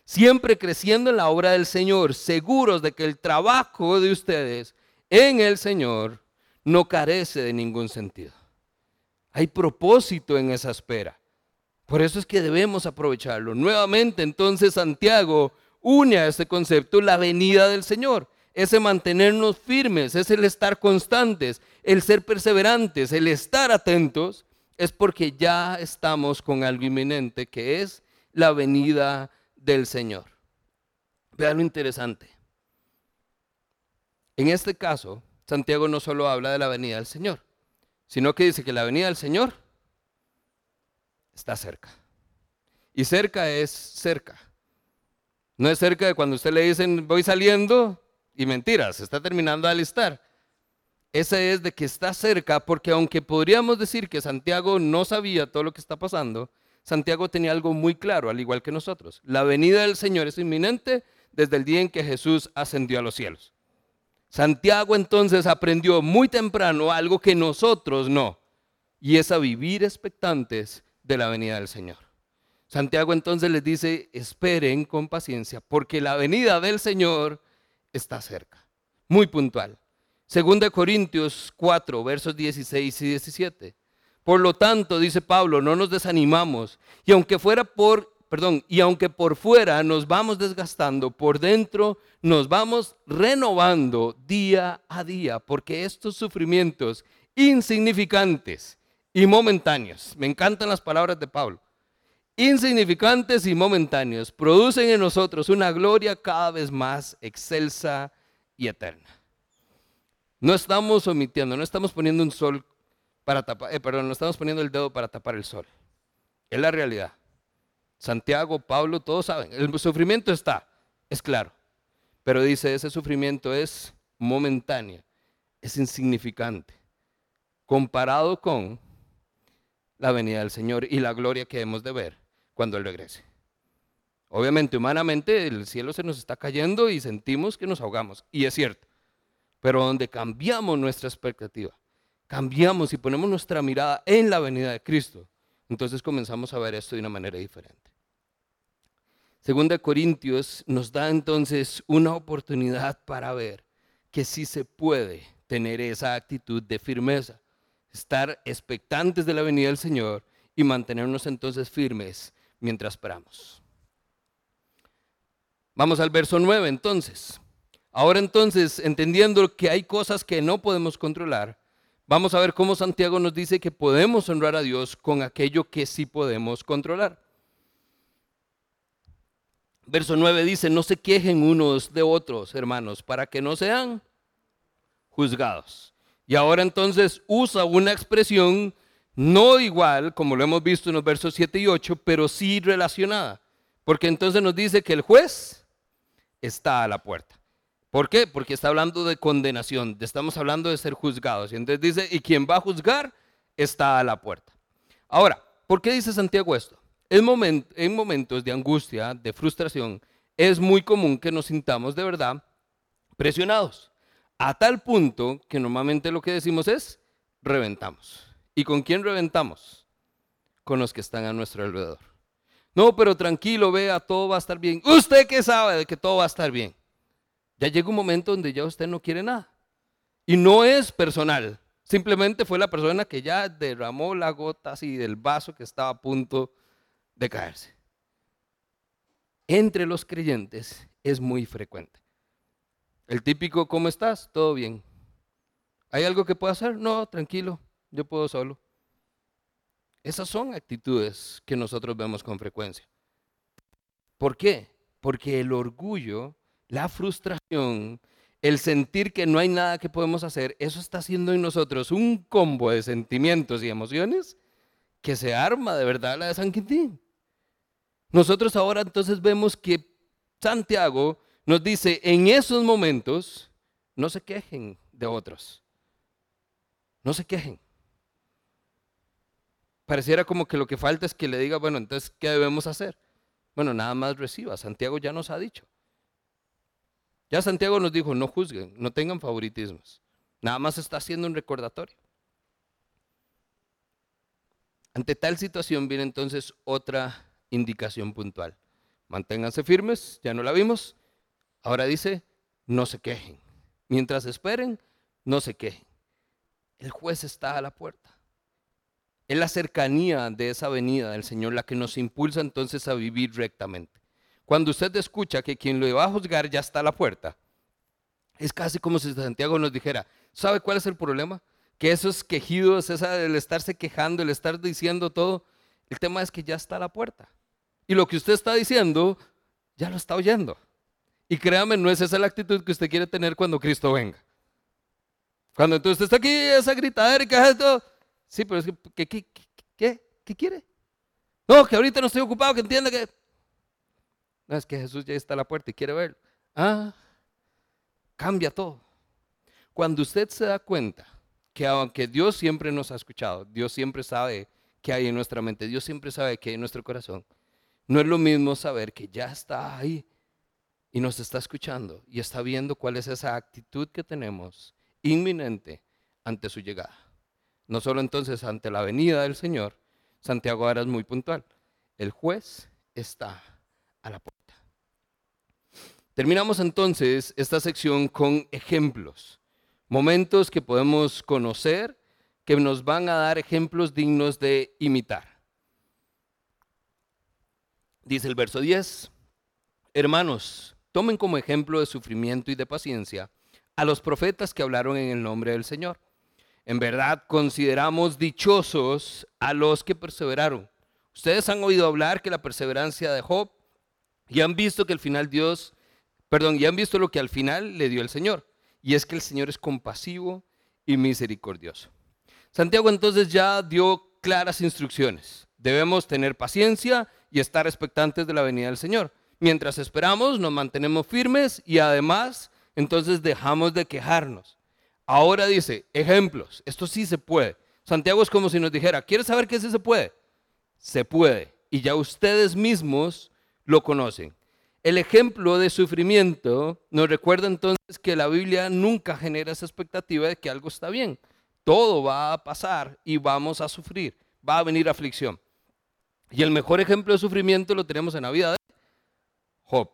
siempre creciendo en la obra del Señor, seguros de que el trabajo de ustedes en el Señor no carece de ningún sentido. Hay propósito en esa espera. Por eso es que debemos aprovecharlo. Nuevamente, entonces, Santiago une a este concepto la venida del Señor. Ese mantenernos firmes, es el estar constantes, el ser perseverantes, el estar atentos, es porque ya estamos con algo inminente que es la venida del Señor. Vean lo interesante. En este caso, Santiago no solo habla de la venida del Señor, sino que dice que la venida del Señor está cerca. Y cerca es cerca. No es cerca de cuando usted le dicen voy saliendo y mentiras, está terminando de alistar. Esa es de que está cerca porque aunque podríamos decir que Santiago no sabía todo lo que está pasando, Santiago tenía algo muy claro, al igual que nosotros. La venida del Señor es inminente desde el día en que Jesús ascendió a los cielos. Santiago entonces aprendió muy temprano algo que nosotros no, y es a vivir expectantes de la venida del Señor. Santiago entonces les dice, esperen con paciencia, porque la venida del Señor está cerca. Muy puntual. Segunda Corintios 4, versos 16 y 17. Por lo tanto, dice Pablo, no nos desanimamos. Y aunque fuera por, perdón, y aunque por fuera nos vamos desgastando, por dentro nos vamos renovando día a día, porque estos sufrimientos insignificantes y momentáneos, me encantan las palabras de Pablo, insignificantes y momentáneos, producen en nosotros una gloria cada vez más excelsa y eterna. No estamos omitiendo, no estamos poniendo un sol para tapar, eh, perdón, no estamos poniendo el dedo para tapar el sol. Es la realidad. Santiago, Pablo, todos saben, el sufrimiento está, es claro. Pero dice, ese sufrimiento es momentáneo, es insignificante, comparado con la venida del Señor y la gloria que hemos de ver cuando Él regrese. Obviamente, humanamente, el cielo se nos está cayendo y sentimos que nos ahogamos. Y es cierto. Pero donde cambiamos nuestra expectativa, cambiamos y ponemos nuestra mirada en la venida de Cristo, entonces comenzamos a ver esto de una manera diferente. Segunda Corintios nos da entonces una oportunidad para ver que sí se puede tener esa actitud de firmeza, estar expectantes de la venida del Señor y mantenernos entonces firmes mientras esperamos. Vamos al verso 9 entonces. Ahora entonces, entendiendo que hay cosas que no podemos controlar, vamos a ver cómo Santiago nos dice que podemos honrar a Dios con aquello que sí podemos controlar. Verso 9 dice, no se quejen unos de otros, hermanos, para que no sean juzgados. Y ahora entonces usa una expresión no igual, como lo hemos visto en los versos 7 y 8, pero sí relacionada. Porque entonces nos dice que el juez está a la puerta. ¿Por qué? Porque está hablando de condenación, estamos hablando de ser juzgados. Y entonces dice, y quien va a juzgar está a la puerta. Ahora, ¿por qué dice Santiago esto? En, en momentos de angustia, de frustración, es muy común que nos sintamos de verdad presionados. A tal punto que normalmente lo que decimos es, reventamos. ¿Y con quién reventamos? Con los que están a nuestro alrededor. No, pero tranquilo, vea, todo va a estar bien. ¿Usted qué sabe de que todo va a estar bien? Ya llega un momento donde ya usted no quiere nada. Y no es personal. Simplemente fue la persona que ya derramó la gota así del vaso que estaba a punto de caerse. Entre los creyentes es muy frecuente. El típico, ¿cómo estás? Todo bien. ¿Hay algo que pueda hacer? No, tranquilo, yo puedo solo. Esas son actitudes que nosotros vemos con frecuencia. ¿Por qué? Porque el orgullo, la frustración, el sentir que no hay nada que podemos hacer, eso está haciendo en nosotros un combo de sentimientos y emociones que se arma de verdad la de San Quintín. Nosotros ahora entonces vemos que Santiago nos dice, en esos momentos, no se quejen de otros. No se quejen. Pareciera como que lo que falta es que le diga, bueno, entonces, ¿qué debemos hacer? Bueno, nada más reciba. Santiago ya nos ha dicho. Ya Santiago nos dijo, no juzguen, no tengan favoritismos. Nada más está haciendo un recordatorio. Ante tal situación viene entonces otra indicación puntual. Manténganse firmes, ya no la vimos, Ahora dice, no se quejen. Mientras esperen, no se quejen. El juez está a la puerta. Es la cercanía de esa venida del Señor la que nos impulsa entonces a vivir rectamente. Cuando usted escucha que quien lo va a juzgar ya está a la puerta, es casi como si Santiago nos dijera, ¿sabe cuál es el problema? Que esos quejidos, esa, el estarse quejando, el estar diciendo todo, el tema es que ya está a la puerta. Y lo que usted está diciendo, ya lo está oyendo. Y créame, no es esa la actitud que usted quiere tener cuando Cristo venga. Cuando entonces usted está aquí, esa gritadera y que esto. Sí, pero es que, ¿qué, qué, qué, quiere? No, que ahorita no estoy ocupado, que entienda que. No, es que Jesús ya está a la puerta y quiere verlo. Ah, cambia todo. Cuando usted se da cuenta que aunque Dios siempre nos ha escuchado, Dios siempre sabe qué hay en nuestra mente, Dios siempre sabe qué hay en nuestro corazón, no es lo mismo saber que ya está ahí y nos está escuchando y está viendo cuál es esa actitud que tenemos inminente ante su llegada. No solo entonces ante la venida del Señor, Santiago ahora es muy puntual. El juez está a la puerta. Terminamos entonces esta sección con ejemplos, momentos que podemos conocer, que nos van a dar ejemplos dignos de imitar. Dice el verso 10, hermanos, Tomen como ejemplo de sufrimiento y de paciencia a los profetas que hablaron en el nombre del Señor. En verdad consideramos dichosos a los que perseveraron. Ustedes han oído hablar que la perseverancia de Job y han visto que al final Dios, perdón, y han visto lo que al final le dio el Señor. Y es que el Señor es compasivo y misericordioso. Santiago entonces ya dio claras instrucciones. Debemos tener paciencia y estar expectantes de la venida del Señor. Mientras esperamos, nos mantenemos firmes y además, entonces dejamos de quejarnos. Ahora dice, ejemplos, esto sí se puede. Santiago es como si nos dijera, ¿quieres saber qué sí se puede? Se puede. Y ya ustedes mismos lo conocen. El ejemplo de sufrimiento nos recuerda entonces que la Biblia nunca genera esa expectativa de que algo está bien. Todo va a pasar y vamos a sufrir. Va a venir aflicción. Y el mejor ejemplo de sufrimiento lo tenemos en la vida de Job.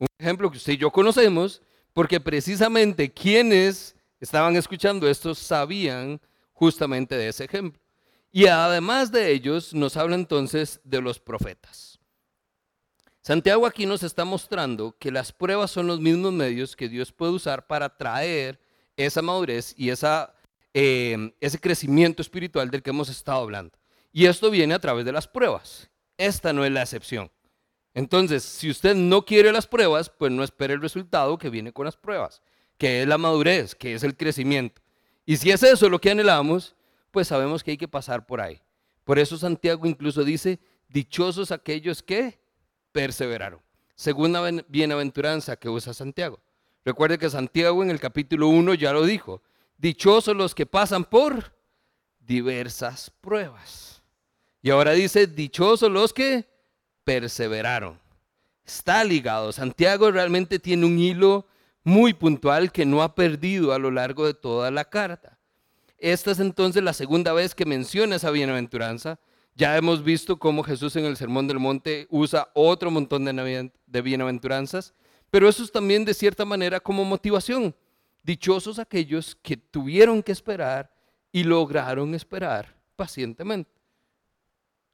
Un ejemplo que usted y yo conocemos, porque precisamente quienes estaban escuchando esto sabían justamente de ese ejemplo. Y además de ellos, nos habla entonces de los profetas. Santiago aquí nos está mostrando que las pruebas son los mismos medios que Dios puede usar para traer esa madurez y eh, ese crecimiento espiritual del que hemos estado hablando. Y esto viene a través de las pruebas. Esta no es la excepción. Entonces, si usted no quiere las pruebas, pues no espere el resultado que viene con las pruebas, que es la madurez, que es el crecimiento. Y si es eso lo que anhelamos, pues sabemos que hay que pasar por ahí. Por eso Santiago incluso dice, dichosos aquellos que perseveraron. Segunda bienaventuranza que usa Santiago. Recuerde que Santiago en el capítulo 1 ya lo dijo, dichosos los que pasan por diversas pruebas. Y ahora dice, dichosos los que perseveraron. Está ligado. Santiago realmente tiene un hilo muy puntual que no ha perdido a lo largo de toda la carta. Esta es entonces la segunda vez que menciona esa bienaventuranza. Ya hemos visto cómo Jesús en el Sermón del Monte usa otro montón de bienaventuranzas, pero eso es también de cierta manera como motivación. Dichosos aquellos que tuvieron que esperar y lograron esperar pacientemente.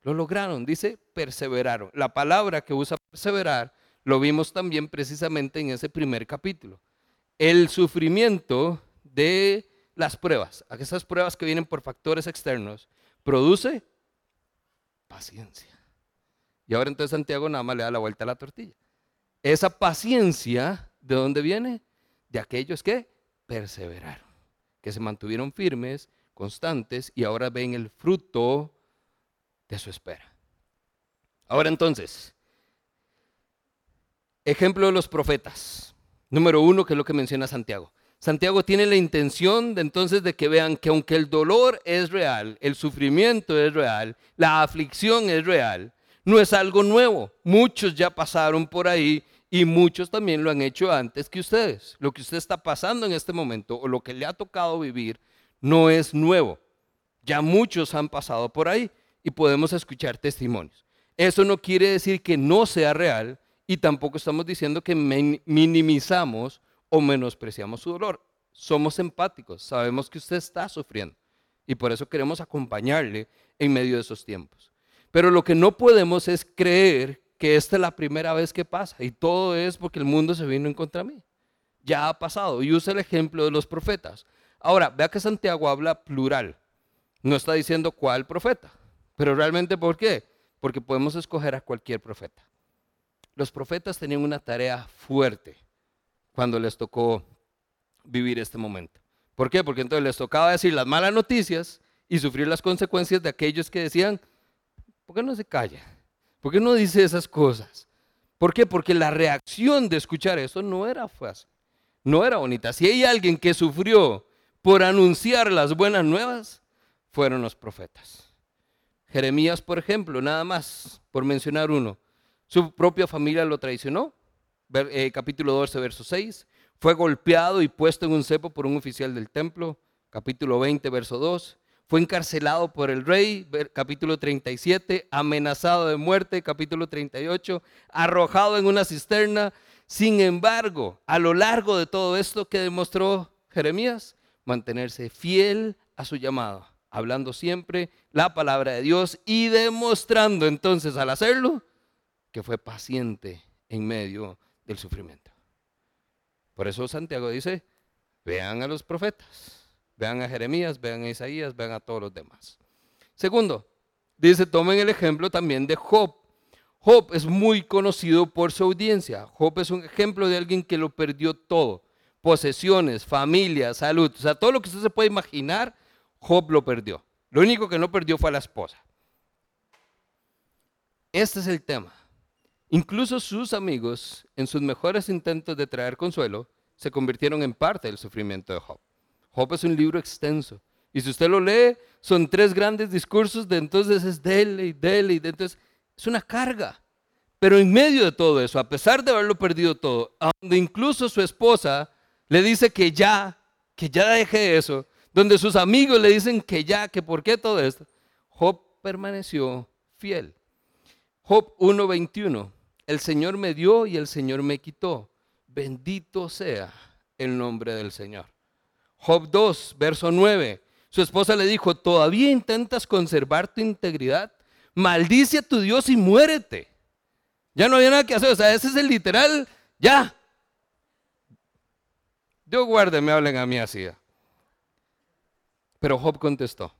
Lo lograron, dice perseveraron. La palabra que usa perseverar lo vimos también precisamente en ese primer capítulo. El sufrimiento de las pruebas, esas pruebas que vienen por factores externos, produce paciencia. Y ahora entonces Santiago nada más le da la vuelta a la tortilla. Esa paciencia, ¿de dónde viene? De aquellos que perseveraron, que se mantuvieron firmes, constantes y ahora ven el fruto de su espera. Ahora entonces, ejemplo de los profetas. Número uno, que es lo que menciona Santiago. Santiago tiene la intención de entonces de que vean que aunque el dolor es real, el sufrimiento es real, la aflicción es real, no es algo nuevo. Muchos ya pasaron por ahí y muchos también lo han hecho antes que ustedes. Lo que usted está pasando en este momento o lo que le ha tocado vivir no es nuevo. Ya muchos han pasado por ahí y podemos escuchar testimonios. Eso no quiere decir que no sea real y tampoco estamos diciendo que minimizamos o menospreciamos su dolor. Somos empáticos, sabemos que usted está sufriendo y por eso queremos acompañarle en medio de esos tiempos. Pero lo que no podemos es creer que esta es la primera vez que pasa y todo es porque el mundo se vino en contra mí. Ya ha pasado y usa el ejemplo de los profetas. Ahora, vea que Santiago habla plural. No está diciendo cuál profeta. Pero realmente, ¿por qué? Porque podemos escoger a cualquier profeta. Los profetas tenían una tarea fuerte cuando les tocó vivir este momento. ¿Por qué? Porque entonces les tocaba decir las malas noticias y sufrir las consecuencias de aquellos que decían, ¿por qué no se calla? ¿Por qué no dice esas cosas? ¿Por qué? Porque la reacción de escuchar eso no era fácil, no era bonita. Si hay alguien que sufrió por anunciar las buenas nuevas, fueron los profetas. Jeremías, por ejemplo, nada más, por mencionar uno, su propia familia lo traicionó. Eh, capítulo 12, verso 6. Fue golpeado y puesto en un cepo por un oficial del templo. Capítulo 20, verso 2. Fue encarcelado por el rey, capítulo 37, amenazado de muerte, capítulo 38, arrojado en una cisterna. Sin embargo, a lo largo de todo esto que demostró Jeremías, mantenerse fiel a su llamado, hablando siempre la palabra de Dios y demostrando entonces al hacerlo que fue paciente en medio del sufrimiento. Por eso Santiago dice, vean a los profetas, vean a Jeremías, vean a Isaías, vean a todos los demás. Segundo, dice, tomen el ejemplo también de Job. Job es muy conocido por su audiencia. Job es un ejemplo de alguien que lo perdió todo. Posesiones, familia, salud, o sea, todo lo que usted se puede imaginar, Job lo perdió. Lo único que no perdió fue a la esposa. Este es el tema. Incluso sus amigos, en sus mejores intentos de traer consuelo, se convirtieron en parte del sufrimiento de Job. Job es un libro extenso. Y si usted lo lee, son tres grandes discursos de entonces es dele y dele y entonces es una carga. Pero en medio de todo eso, a pesar de haberlo perdido todo, donde incluso su esposa le dice que ya, que ya deje eso, donde sus amigos le dicen que ya, que por qué todo esto, Job permaneció fiel. Job 1.21, el Señor me dio y el Señor me quitó. Bendito sea el nombre del Señor. Job 2, verso 9. Su esposa le dijo, ¿todavía intentas conservar tu integridad? Maldice a tu Dios y muérete. Ya no había nada que hacer. O sea, ese es el literal, ya. Dios guarde, me hablen a mí así. Pero Job contestó,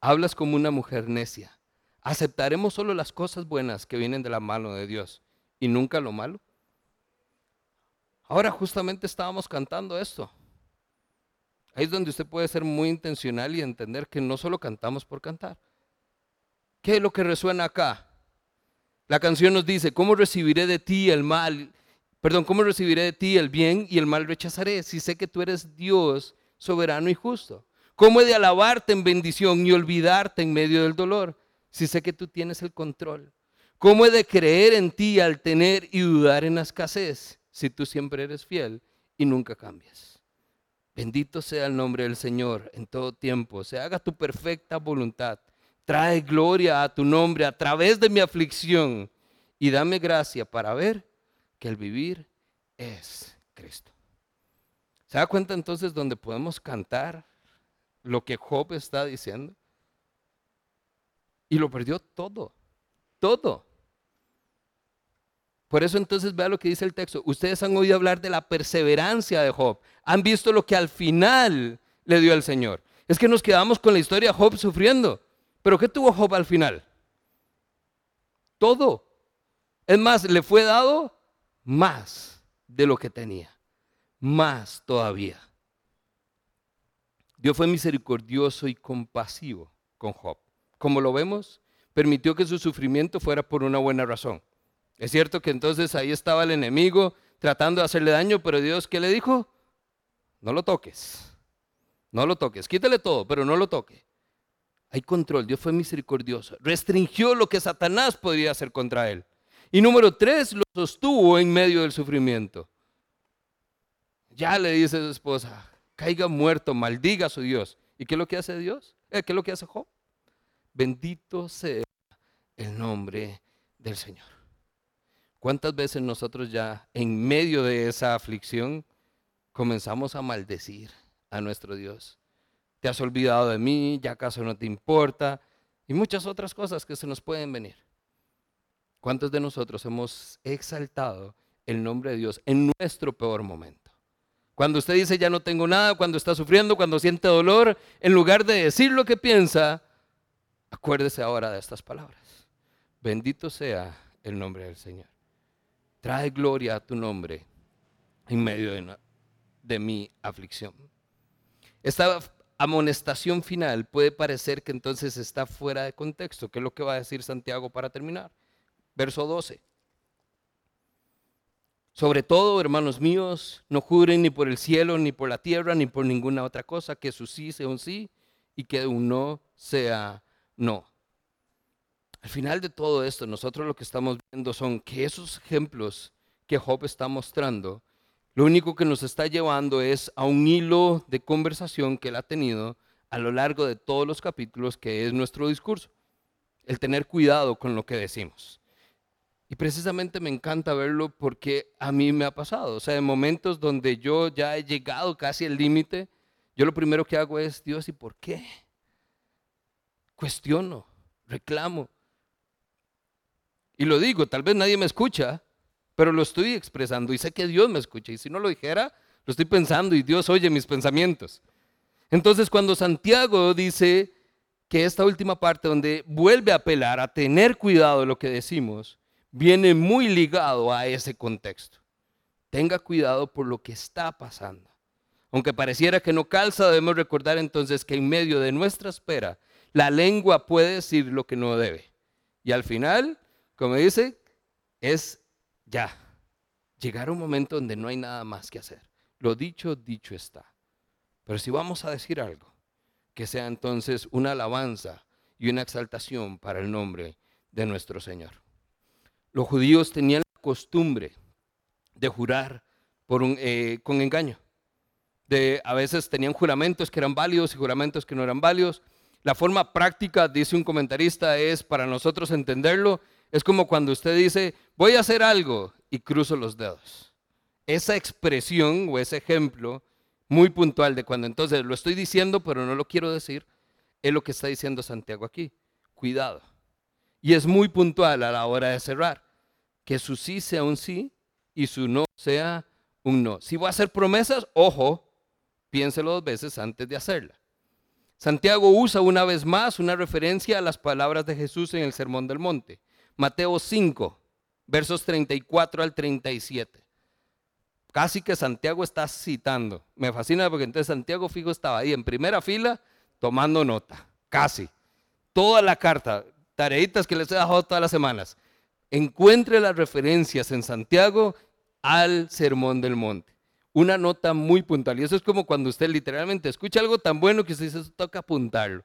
hablas como una mujer necia. ¿Aceptaremos solo las cosas buenas que vienen de la mano de Dios y nunca lo malo? Ahora justamente estábamos cantando esto. Ahí es donde usted puede ser muy intencional y entender que no solo cantamos por cantar. ¿Qué es lo que resuena acá? La canción nos dice, ¿cómo recibiré de ti el mal? Perdón, ¿cómo recibiré de ti el bien y el mal rechazaré? Si sé que tú eres Dios soberano y justo. ¿Cómo he de alabarte en bendición y olvidarte en medio del dolor? Si sé que tú tienes el control. ¿Cómo he de creer en ti al tener y dudar en la escasez? Si tú siempre eres fiel y nunca cambias. Bendito sea el nombre del Señor en todo tiempo. Se haga tu perfecta voluntad. Trae gloria a tu nombre a través de mi aflicción y dame gracia para ver que el vivir es Cristo. ¿Se da cuenta entonces donde podemos cantar lo que Job está diciendo? Y lo perdió todo, todo. Por eso entonces vea lo que dice el texto. Ustedes han oído hablar de la perseverancia de Job. Han visto lo que al final le dio al Señor. Es que nos quedamos con la historia de Job sufriendo. Pero ¿qué tuvo Job al final? Todo. Es más, le fue dado más de lo que tenía. Más todavía. Dios fue misericordioso y compasivo con Job. Como lo vemos, permitió que su sufrimiento fuera por una buena razón. Es cierto que entonces ahí estaba el enemigo tratando de hacerle daño, pero Dios, ¿qué le dijo? No lo toques. No lo toques. Quítale todo, pero no lo toque. Hay control. Dios fue misericordioso. Restringió lo que Satanás podría hacer contra él. Y número tres, lo sostuvo en medio del sufrimiento. Ya le dice a su esposa, caiga muerto, maldiga a su Dios. ¿Y qué es lo que hace Dios? Eh, ¿Qué es lo que hace Job? Bendito sea el nombre del Señor. ¿Cuántas veces nosotros ya en medio de esa aflicción comenzamos a maldecir a nuestro Dios? te has olvidado de mí, ya acaso no te importa, y muchas otras cosas que se nos pueden venir. ¿Cuántos de nosotros hemos exaltado el nombre de Dios en nuestro peor momento? Cuando usted dice ya no tengo nada, cuando está sufriendo, cuando siente dolor, en lugar de decir lo que piensa, acuérdese ahora de estas palabras. Bendito sea el nombre del Señor. Trae gloria a tu nombre en medio de, de mi aflicción. Esta amonestación final puede parecer que entonces está fuera de contexto. ¿Qué es lo que va a decir Santiago para terminar? Verso 12. Sobre todo, hermanos míos, no juren ni por el cielo, ni por la tierra, ni por ninguna otra cosa, que su sí sea un sí y que un no sea no. Al final de todo esto, nosotros lo que estamos viendo son que esos ejemplos que Job está mostrando lo único que nos está llevando es a un hilo de conversación que él ha tenido a lo largo de todos los capítulos, que es nuestro discurso. El tener cuidado con lo que decimos. Y precisamente me encanta verlo porque a mí me ha pasado. O sea, en momentos donde yo ya he llegado casi al límite, yo lo primero que hago es, Dios, ¿y por qué? Cuestiono, reclamo. Y lo digo, tal vez nadie me escucha, pero lo estoy expresando y sé que Dios me escucha. Y si no lo dijera, lo estoy pensando y Dios oye mis pensamientos. Entonces cuando Santiago dice que esta última parte donde vuelve a apelar a tener cuidado de lo que decimos, viene muy ligado a ese contexto. Tenga cuidado por lo que está pasando. Aunque pareciera que no calza, debemos recordar entonces que en medio de nuestra espera, la lengua puede decir lo que no debe. Y al final, como dice, es ya, llegar un momento donde no hay nada más que hacer. Lo dicho, dicho está. Pero si vamos a decir algo, que sea entonces una alabanza y una exaltación para el nombre de nuestro Señor. Los judíos tenían la costumbre de jurar por un, eh, con engaño. De, a veces tenían juramentos que eran válidos y juramentos que no eran válidos. La forma práctica, dice un comentarista, es para nosotros entenderlo, es como cuando usted dice, voy a hacer algo y cruzo los dedos. Esa expresión o ese ejemplo muy puntual de cuando entonces lo estoy diciendo pero no lo quiero decir, es lo que está diciendo Santiago aquí. Cuidado. Y es muy puntual a la hora de cerrar. Que su sí sea un sí y su no sea un no. Si voy a hacer promesas, ojo, piénselo dos veces antes de hacerla. Santiago usa una vez más una referencia a las palabras de Jesús en el Sermón del Monte. Mateo 5, versos 34 al 37. Casi que Santiago está citando. Me fascina porque entonces Santiago Fijo estaba ahí en primera fila tomando nota. Casi. Toda la carta, tareitas que les he dejado todas las semanas. Encuentre las referencias en Santiago al Sermón del Monte. Una nota muy puntual. Y eso es como cuando usted literalmente escucha algo tan bueno que usted dice, toca apuntarlo.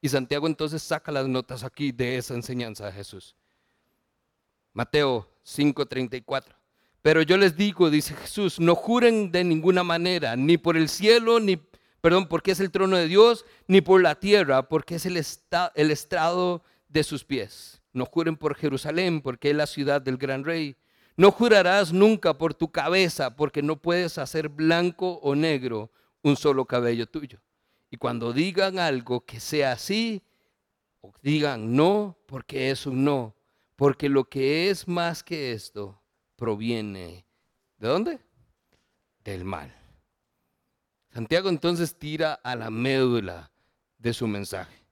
Y Santiago entonces saca las notas aquí de esa enseñanza de Jesús. Mateo 5:34. Pero yo les digo, dice Jesús, no juren de ninguna manera, ni por el cielo, ni, perdón, porque es el trono de Dios, ni por la tierra, porque es el, el estrado de sus pies. No juren por Jerusalén, porque es la ciudad del gran rey. No jurarás nunca por tu cabeza, porque no puedes hacer blanco o negro un solo cabello tuyo. Y cuando digan algo que sea así, digan no, porque es un no, porque lo que es más que esto proviene. ¿De dónde? Del mal. Santiago entonces tira a la médula de su mensaje.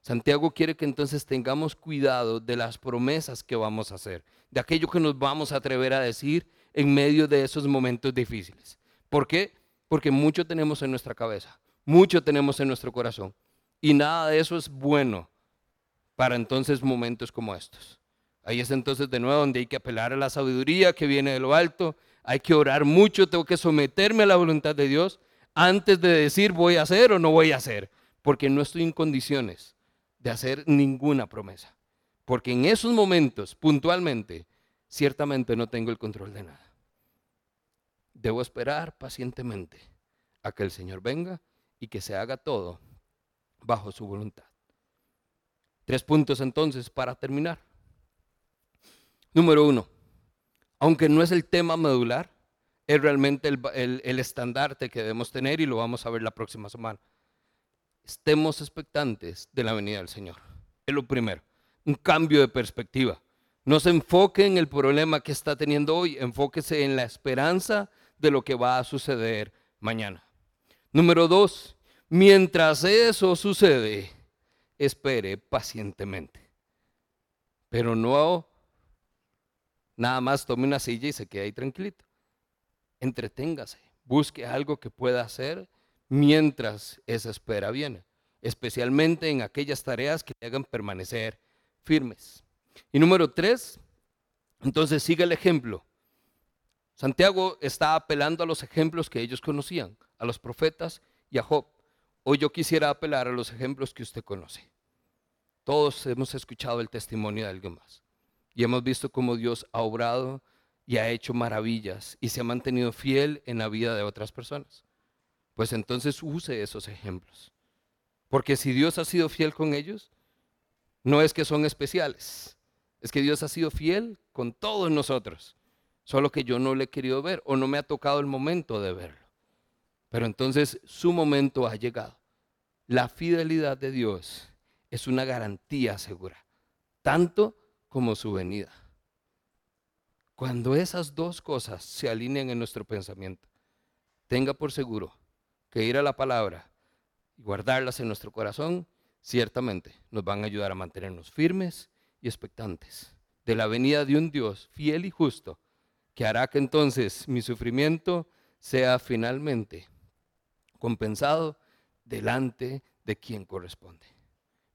Santiago quiere que entonces tengamos cuidado de las promesas que vamos a hacer, de aquello que nos vamos a atrever a decir en medio de esos momentos difíciles. ¿Por qué? Porque mucho tenemos en nuestra cabeza, mucho tenemos en nuestro corazón. Y nada de eso es bueno para entonces momentos como estos. Ahí es entonces de nuevo donde hay que apelar a la sabiduría que viene de lo alto. Hay que orar mucho, tengo que someterme a la voluntad de Dios antes de decir voy a hacer o no voy a hacer, porque no estoy en condiciones de hacer ninguna promesa. Porque en esos momentos, puntualmente, ciertamente no tengo el control de nada. Debo esperar pacientemente a que el Señor venga y que se haga todo bajo su voluntad. Tres puntos entonces para terminar. Número uno, aunque no es el tema medular, es realmente el, estandarte que debemos tener y lo vamos a ver la próxima semana. Estemos expectantes de la venida del Señor. Es lo primero, un cambio de perspectiva. No se enfoque en el problema que está teniendo hoy, enfóquese en la esperanza de lo que va a suceder mañana. Número dos, mientras eso sucede, espere pacientemente. Pero no Nada más tome una silla y se quede ahí tranquilito. Entreténgase, busque algo que pueda hacer mientras esa espera viene, especialmente en aquellas tareas que le hagan permanecer firmes. Y número tres, entonces sigue el ejemplo. Santiago está apelando a los ejemplos que ellos conocían, a los profetas y a Job. Hoy yo quisiera apelar a los ejemplos que usted conoce. Todos hemos escuchado el testimonio de alguien más. Y hemos visto cómo Dios ha obrado y ha hecho maravillas y se ha mantenido fiel en la vida de otras personas. Pues entonces use esos ejemplos. Porque si Dios ha sido fiel con ellos, no es que son especiales, es que Dios ha sido fiel con todos nosotros. Solo que yo no le he querido ver o no me ha tocado el momento de verlo. Pero entonces su momento ha llegado. La fidelidad de Dios es una garantía segura. Tanto como su venida. Cuando esas dos cosas se alinean en nuestro pensamiento, tenga por seguro que ir a la palabra y guardarlas en nuestro corazón, ciertamente nos van a ayudar a mantenernos firmes y expectantes de la venida de un Dios fiel y justo, que hará que entonces mi sufrimiento sea finalmente compensado delante de quien corresponde,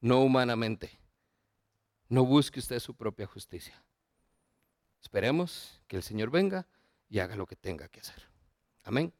no humanamente, no busque usted su propia justicia. Esperemos que el Señor venga y haga lo que tenga que hacer. Amén.